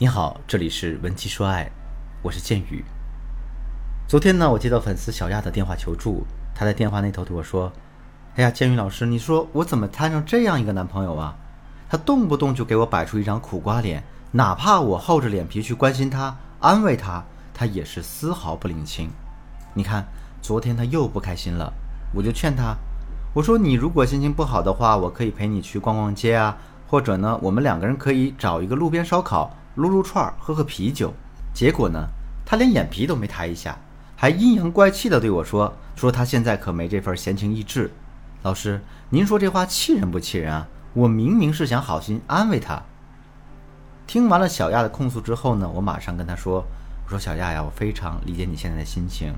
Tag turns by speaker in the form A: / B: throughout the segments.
A: 你好，这里是文姬说爱，我是剑宇。昨天呢，我接到粉丝小亚的电话求助，她在电话那头对我说：“哎呀，剑宇老师，你说我怎么摊上这样一个男朋友啊？他动不动就给我摆出一张苦瓜脸，哪怕我厚着脸皮去关心他、安慰他，他也是丝毫不领情。你看，昨天他又不开心了，我就劝他，我说你如果心情不好的话，我可以陪你去逛逛街啊，或者呢，我们两个人可以找一个路边烧烤。”撸撸串，喝喝啤酒，结果呢，他连眼皮都没抬一下，还阴阳怪气的对我说：“说他现在可没这份闲情逸致。”老师，您说这话气人不气人啊？我明明是想好心安慰他。听完了小亚的控诉之后呢，我马上跟他说：“我说小亚呀，我非常理解你现在的心情。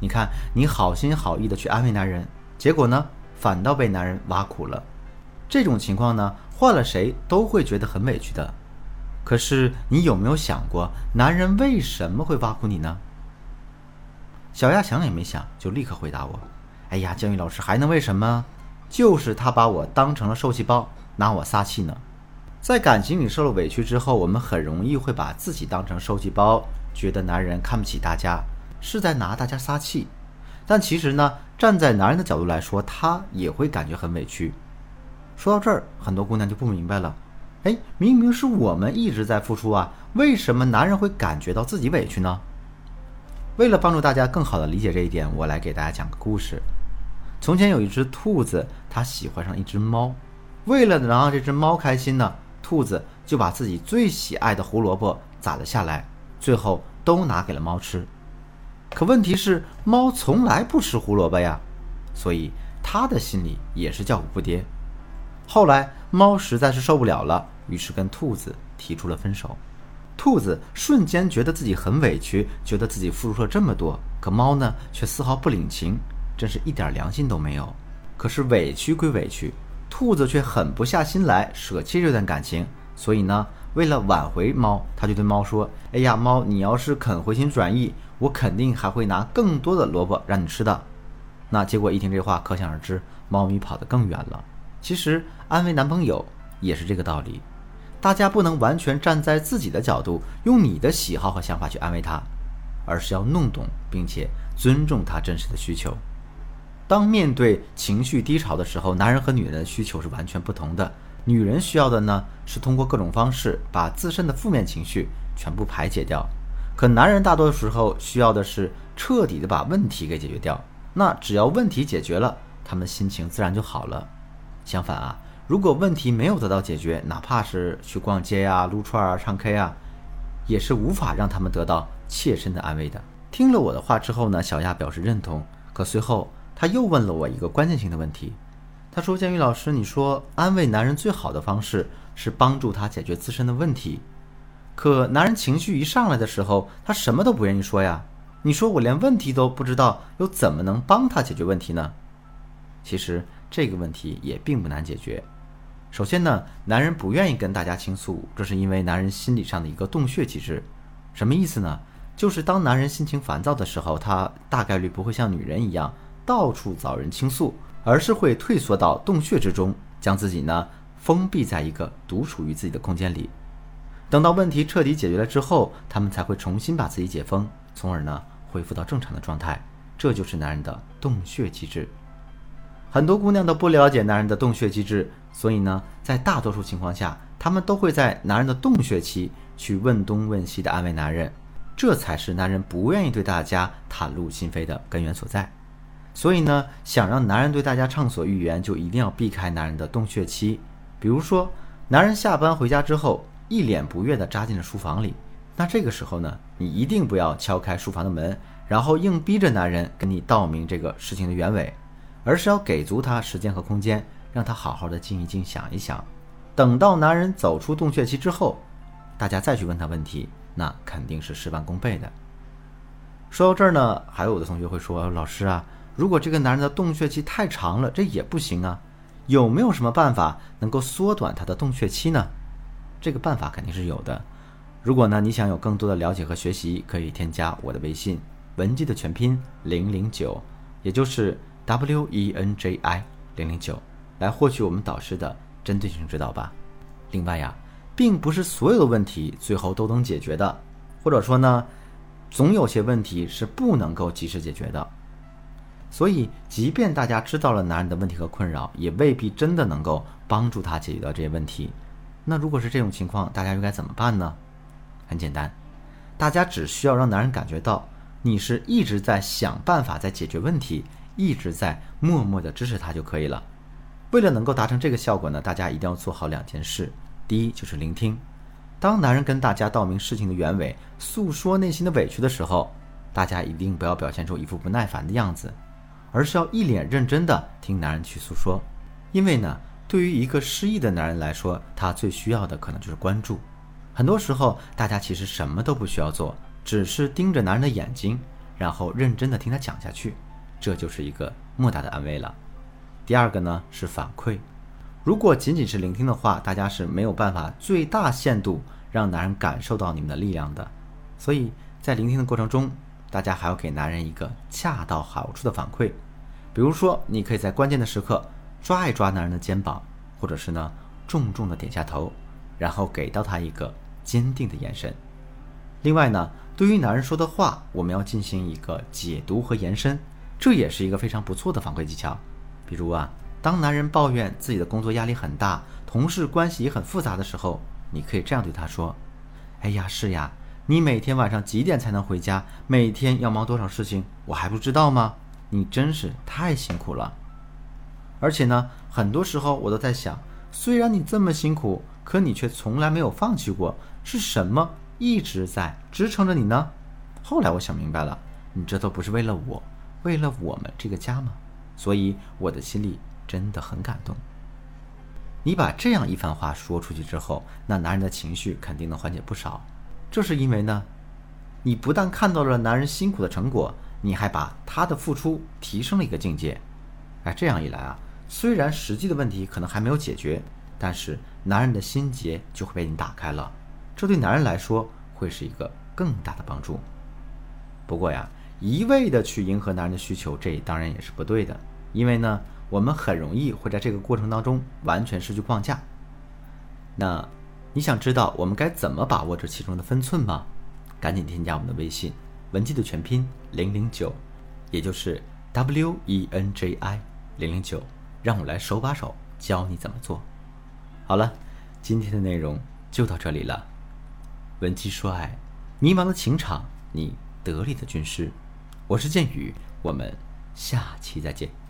A: 你看，你好心好意的去安慰男人，结果呢，反倒被男人挖苦了。这种情况呢，换了谁都会觉得很委屈的。”可是你有没有想过，男人为什么会挖苦你呢？小亚想也没想，就立刻回答我：“哎呀，江宇老师还能为什么？就是他把我当成了受气包，拿我撒气呢。在感情里受了委屈之后，我们很容易会把自己当成受气包，觉得男人看不起大家，是在拿大家撒气。但其实呢，站在男人的角度来说，他也会感觉很委屈。说到这儿，很多姑娘就不明白了。”哎，明明是我们一直在付出啊，为什么男人会感觉到自己委屈呢？为了帮助大家更好的理解这一点，我来给大家讲个故事。从前有一只兔子，它喜欢上一只猫，为了能让这只猫开心呢，兔子就把自己最喜爱的胡萝卜攒了下来，最后都拿给了猫吃。可问题是，猫从来不吃胡萝卜呀，所以它的心里也是叫苦不迭。后来，猫实在是受不了了。于是跟兔子提出了分手，兔子瞬间觉得自己很委屈，觉得自己付出了这么多，可猫呢却丝毫不领情，真是一点良心都没有。可是委屈归委屈，兔子却狠不下心来舍弃这段感情，所以呢，为了挽回猫，他就对猫说：“哎呀，猫，你要是肯回心转意，我肯定还会拿更多的萝卜让你吃的。”那结果一听这话，可想而知，猫咪跑得更远了。其实安慰男朋友也是这个道理。大家不能完全站在自己的角度，用你的喜好和想法去安慰他，而是要弄懂并且尊重他真实的需求。当面对情绪低潮的时候，男人和女人的需求是完全不同的。女人需要的呢，是通过各种方式把自身的负面情绪全部排解掉；可男人大多时候需要的是彻底的把问题给解决掉。那只要问题解决了，他们的心情自然就好了。相反啊。如果问题没有得到解决，哪怕是去逛街呀、撸串啊、唱 K 啊，也是无法让他们得到切身的安慰的。听了我的话之后呢，小亚表示认同。可随后他又问了我一个关键性的问题，他说：“建宇老师，你说安慰男人最好的方式是帮助他解决自身的问题，可男人情绪一上来的时候，他什么都不愿意说呀。你说我连问题都不知道，又怎么能帮他解决问题呢？”其实这个问题也并不难解决。首先呢，男人不愿意跟大家倾诉，这是因为男人心理上的一个洞穴机制。什么意思呢？就是当男人心情烦躁的时候，他大概率不会像女人一样到处找人倾诉，而是会退缩到洞穴之中，将自己呢封闭在一个独属于自己的空间里。等到问题彻底解决了之后，他们才会重新把自己解封，从而呢恢复到正常的状态。这就是男人的洞穴机制。很多姑娘都不了解男人的洞穴机制，所以呢，在大多数情况下，她们都会在男人的洞穴期去问东问西的安慰男人，这才是男人不愿意对大家袒露心扉的根源所在。所以呢，想让男人对大家畅所欲言，就一定要避开男人的洞穴期。比如说，男人下班回家之后，一脸不悦地扎进了书房里，那这个时候呢，你一定不要敲开书房的门，然后硬逼着男人跟你道明这个事情的原委。而是要给足他时间和空间，让他好好的静一静，想一想。等到男人走出洞穴期之后，大家再去问他问题，那肯定是事半功倍的。说到这儿呢，还有的同学会说：“老师啊，如果这个男人的洞穴期太长了，这也不行啊。有没有什么办法能够缩短他的洞穴期呢？”这个办法肯定是有的。如果呢你想有更多的了解和学习，可以添加我的微信文姬的全拼零零九，也就是。W e n j i 零零九，来获取我们导师的针对性指导吧。另外呀，并不是所有的问题最后都能解决的，或者说呢，总有些问题是不能够及时解决的。所以，即便大家知道了男人的问题和困扰，也未必真的能够帮助他解决到这些问题。那如果是这种情况，大家又该怎么办呢？很简单，大家只需要让男人感觉到你是一直在想办法在解决问题，一直在默默的支持他就可以了。为了能够达成这个效果呢，大家一定要做好两件事。第一就是聆听。当男人跟大家道明事情的原委，诉说内心的委屈的时候，大家一定不要表现出一副不耐烦的样子。而是要一脸认真的听男人去诉说，因为呢，对于一个失意的男人来说，他最需要的可能就是关注。很多时候，大家其实什么都不需要做，只是盯着男人的眼睛，然后认真的听他讲下去，这就是一个莫大的安慰了。第二个呢是反馈，如果仅仅是聆听的话，大家是没有办法最大限度让男人感受到你们的力量的。所以在聆听的过程中，大家还要给男人一个恰到好处的反馈。比如说，你可以在关键的时刻抓一抓男人的肩膀，或者是呢重重的点下头，然后给到他一个坚定的眼神。另外呢，对于男人说的话，我们要进行一个解读和延伸，这也是一个非常不错的反馈技巧。比如啊，当男人抱怨自己的工作压力很大，同事关系也很复杂的时候，你可以这样对他说：“哎呀，是呀，你每天晚上几点才能回家？每天要忙多少事情，我还不知道吗？”你真是太辛苦了，而且呢，很多时候我都在想，虽然你这么辛苦，可你却从来没有放弃过，是什么一直在支撑着你呢？后来我想明白了，你这都不是为了我，为了我们这个家吗？所以我的心里真的很感动。你把这样一番话说出去之后，那男人的情绪肯定能缓解不少。这是因为呢，你不但看到了男人辛苦的成果。你还把他的付出提升了一个境界，哎，这样一来啊，虽然实际的问题可能还没有解决，但是男人的心结就会被你打开了，这对男人来说会是一个更大的帮助。不过呀，一味的去迎合男人的需求，这当然也是不对的，因为呢，我们很容易会在这个过程当中完全失去框架。那你想知道我们该怎么把握这其中的分寸吗？赶紧添加我们的微信。文姬的全拼零零九，也就是 W E N J I 零零九，让我来手把手教你怎么做。好了，今天的内容就到这里了。文姬说爱，迷茫的情场，你得力的军师。我是剑宇，我们下期再见。